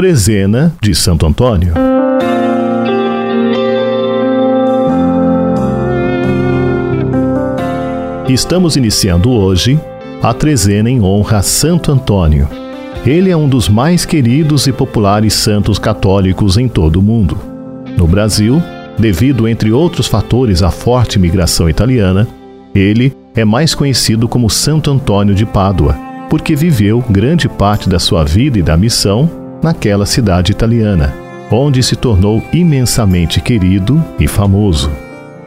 Trezena de Santo Antônio. Estamos iniciando hoje a trezena em honra a Santo Antônio. Ele é um dos mais queridos e populares santos católicos em todo o mundo. No Brasil, devido, entre outros fatores, à forte migração italiana, ele é mais conhecido como Santo Antônio de Pádua, porque viveu grande parte da sua vida e da missão naquela cidade italiana, onde se tornou imensamente querido e famoso.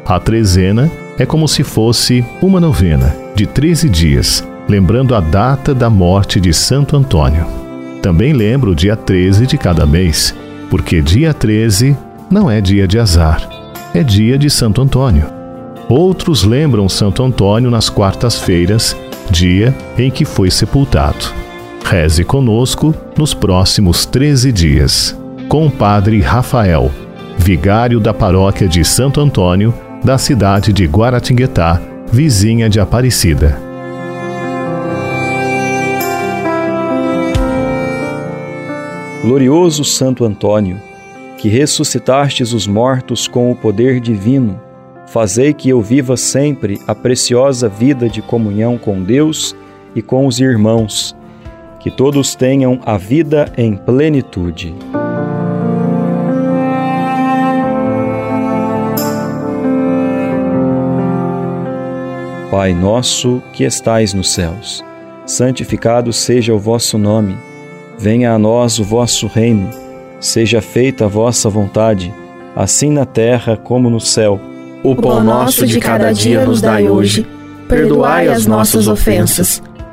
A trezena é como se fosse uma novena de 13 dias, lembrando a data da morte de Santo Antônio. Também lembro o dia 13 de cada mês, porque dia 13 não é dia de azar, é dia de Santo Antônio. Outros lembram Santo Antônio nas quartas-feiras, dia em que foi sepultado. Reze conosco nos próximos 13 dias, com o Padre Rafael, vigário da paróquia de Santo Antônio, da cidade de Guaratinguetá, vizinha de Aparecida. Glorioso Santo Antônio, que ressuscitastes os mortos com o poder divino, fazei que eu viva sempre a preciosa vida de comunhão com Deus e com os irmãos que todos tenham a vida em plenitude. Pai nosso que estais nos céus, santificado seja o vosso nome. Venha a nós o vosso reino. Seja feita a vossa vontade, assim na terra como no céu. O pão nosso de cada dia nos dai hoje. Perdoai as nossas ofensas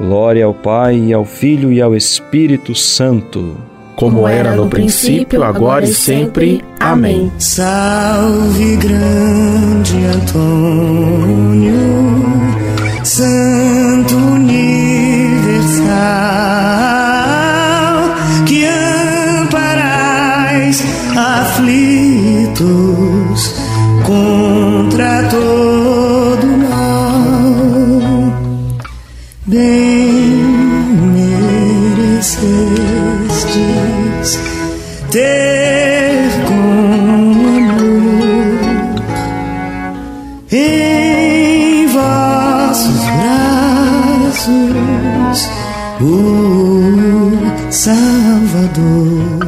Glória ao Pai, e ao Filho e ao Espírito Santo. Como era no princípio, agora e sempre. Amém. Salve, grande Antônio, Santo Universal, que amparais aflitos contra todo em vossos braços o Salvador.